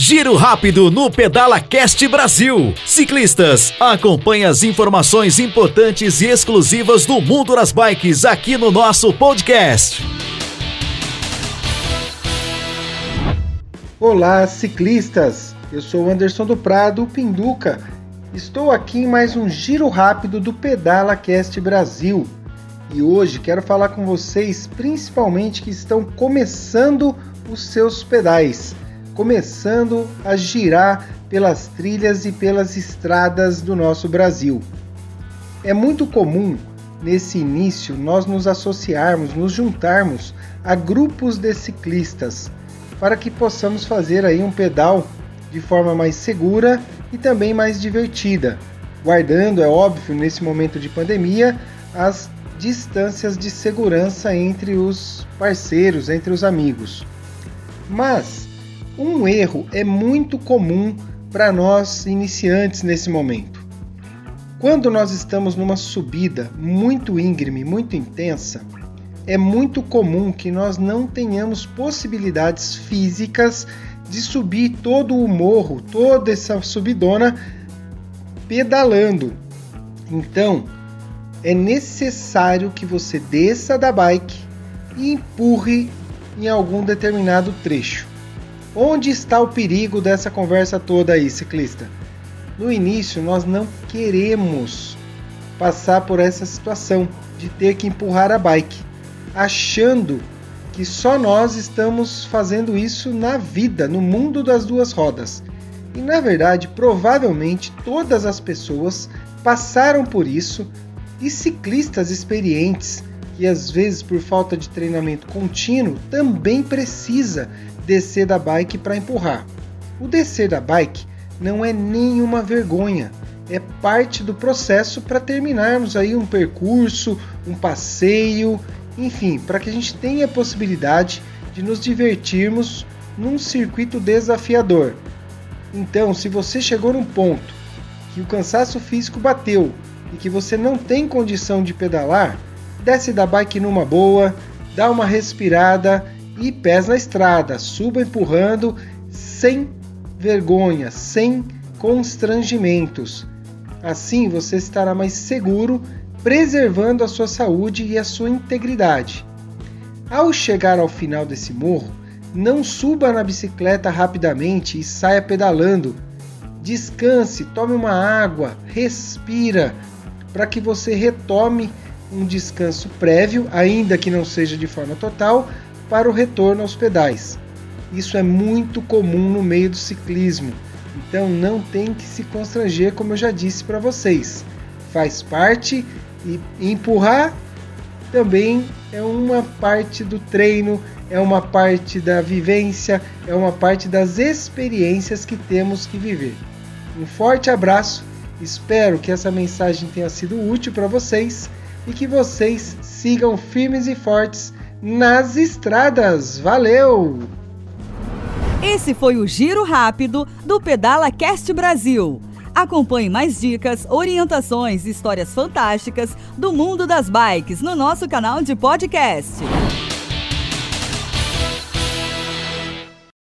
Giro rápido no Pedala Cast Brasil. Ciclistas, acompanhe as informações importantes e exclusivas do mundo das bikes aqui no nosso podcast. Olá, ciclistas! Eu sou Anderson do Prado, Pinduca. Estou aqui em mais um giro rápido do Pedala Cast Brasil. E hoje quero falar com vocês, principalmente que estão começando os seus pedais começando a girar pelas trilhas e pelas estradas do nosso Brasil. É muito comum nesse início nós nos associarmos, nos juntarmos a grupos de ciclistas para que possamos fazer aí um pedal de forma mais segura e também mais divertida, guardando, é óbvio, nesse momento de pandemia, as distâncias de segurança entre os parceiros, entre os amigos. Mas um erro é muito comum para nós iniciantes nesse momento. Quando nós estamos numa subida muito íngreme, muito intensa, é muito comum que nós não tenhamos possibilidades físicas de subir todo o morro, toda essa subidona pedalando. Então, é necessário que você desça da bike e empurre em algum determinado trecho. Onde está o perigo dessa conversa toda aí, ciclista? No início, nós não queremos passar por essa situação de ter que empurrar a bike, achando que só nós estamos fazendo isso na vida, no mundo das duas rodas. E na verdade, provavelmente todas as pessoas passaram por isso e ciclistas experientes que às vezes por falta de treinamento contínuo também precisa descer da bike para empurrar. O descer da bike não é nenhuma vergonha, é parte do processo para terminarmos aí um percurso, um passeio, enfim, para que a gente tenha a possibilidade de nos divertirmos num circuito desafiador. Então, se você chegou num ponto que o cansaço físico bateu e que você não tem condição de pedalar, desce da bike numa boa, dá uma respirada e pés na estrada, suba empurrando sem vergonha, sem constrangimentos. Assim você estará mais seguro, preservando a sua saúde e a sua integridade. Ao chegar ao final desse morro, não suba na bicicleta rapidamente e saia pedalando. Descanse, tome uma água, respira, para que você retome um descanso prévio, ainda que não seja de forma total, para o retorno aos pedais. Isso é muito comum no meio do ciclismo, então não tem que se constranger, como eu já disse para vocês. Faz parte e empurrar também é uma parte do treino, é uma parte da vivência, é uma parte das experiências que temos que viver. Um forte abraço, espero que essa mensagem tenha sido útil para vocês e que vocês sigam firmes e fortes nas estradas. Valeu! Esse foi o Giro Rápido do Pedala Cast Brasil. Acompanhe mais dicas, orientações e histórias fantásticas do mundo das bikes no nosso canal de podcast.